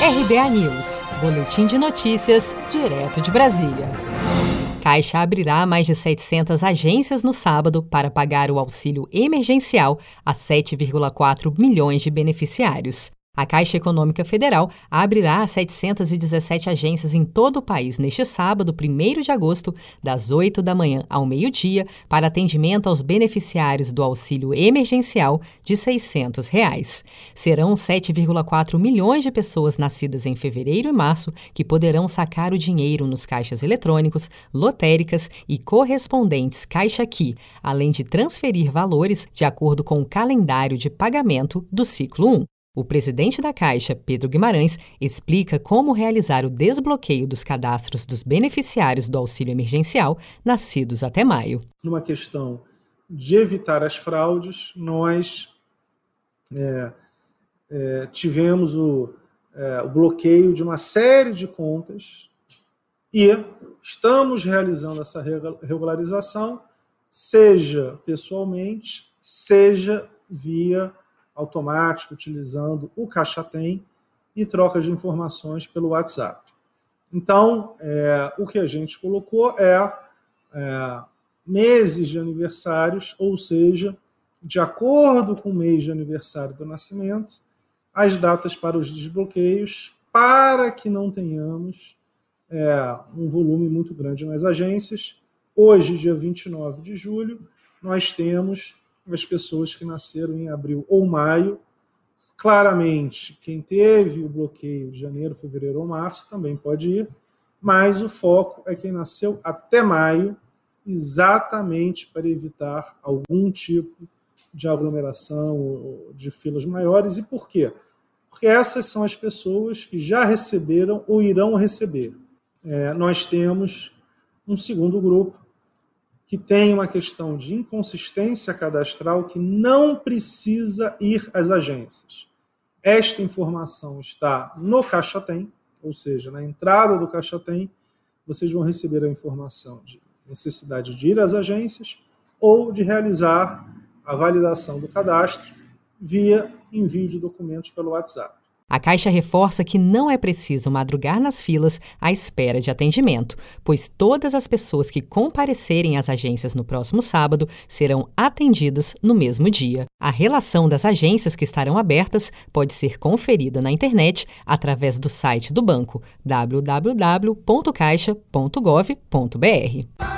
RBA News, Boletim de Notícias, direto de Brasília. Caixa abrirá mais de 700 agências no sábado para pagar o auxílio emergencial a 7,4 milhões de beneficiários. A Caixa Econômica Federal abrirá 717 agências em todo o país neste sábado, 1 de agosto, das 8 da manhã ao meio-dia, para atendimento aos beneficiários do auxílio emergencial de 600 reais. Serão 7,4 milhões de pessoas nascidas em fevereiro e março que poderão sacar o dinheiro nos caixas eletrônicos, lotéricas e correspondentes Caixa Aqui, além de transferir valores de acordo com o calendário de pagamento do ciclo 1. O presidente da Caixa, Pedro Guimarães, explica como realizar o desbloqueio dos cadastros dos beneficiários do auxílio emergencial nascidos até maio. Numa questão de evitar as fraudes, nós é, é, tivemos o, é, o bloqueio de uma série de contas e estamos realizando essa regularização, seja pessoalmente, seja via automático utilizando o Caixa Tem e troca de informações pelo WhatsApp. Então, é, o que a gente colocou é, é meses de aniversários, ou seja, de acordo com o mês de aniversário do nascimento, as datas para os desbloqueios, para que não tenhamos é, um volume muito grande nas agências. Hoje, dia 29 de julho, nós temos as pessoas que nasceram em abril ou maio. Claramente, quem teve o bloqueio de janeiro, fevereiro ou março também pode ir, mas o foco é quem nasceu até maio, exatamente para evitar algum tipo de aglomeração ou de filas maiores. E por quê? Porque essas são as pessoas que já receberam ou irão receber. É, nós temos um segundo grupo, que tem uma questão de inconsistência cadastral que não precisa ir às agências. Esta informação está no Caixa Tem, ou seja, na entrada do Caixa Tem, vocês vão receber a informação de necessidade de ir às agências ou de realizar a validação do cadastro via envio de documentos pelo WhatsApp. A Caixa reforça que não é preciso madrugar nas filas à espera de atendimento, pois todas as pessoas que comparecerem às agências no próximo sábado serão atendidas no mesmo dia. A relação das agências que estarão abertas pode ser conferida na internet através do site do banco www.caixa.gov.br.